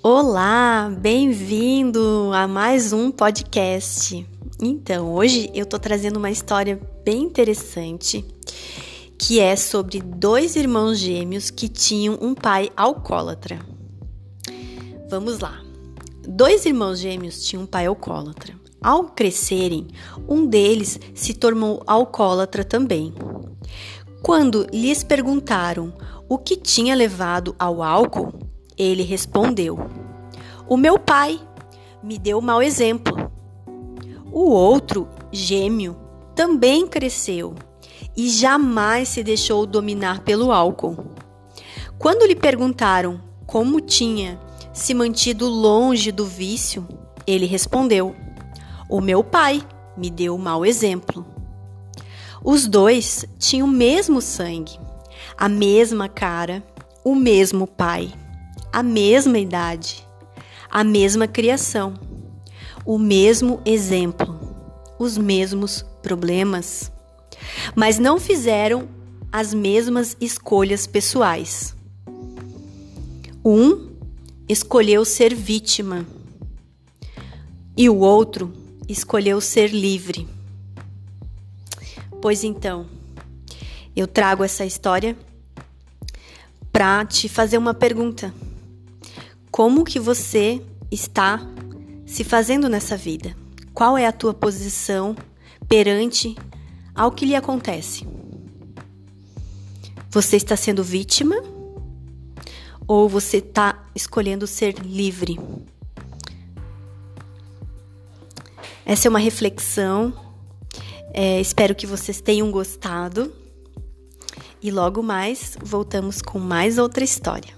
Olá, bem-vindo a mais um podcast. Então, hoje eu tô trazendo uma história bem interessante que é sobre dois irmãos gêmeos que tinham um pai alcoólatra. Vamos lá. Dois irmãos gêmeos tinham um pai alcoólatra. Ao crescerem, um deles se tornou alcoólatra também. Quando lhes perguntaram o que tinha levado ao álcool, ele respondeu: O meu pai me deu mau exemplo. O outro, gêmeo, também cresceu e jamais se deixou dominar pelo álcool. Quando lhe perguntaram como tinha se mantido longe do vício, ele respondeu: O meu pai me deu mau exemplo. Os dois tinham o mesmo sangue, a mesma cara, o mesmo pai, a mesma idade, a mesma criação, o mesmo exemplo, os mesmos problemas, mas não fizeram as mesmas escolhas pessoais. Um escolheu ser vítima e o outro escolheu ser livre. Pois então, eu trago essa história para te fazer uma pergunta. Como que você está se fazendo nessa vida? Qual é a tua posição perante ao que lhe acontece? Você está sendo vítima ou você está escolhendo ser livre? Essa é uma reflexão é, espero que vocês tenham gostado. E logo mais voltamos com mais outra história.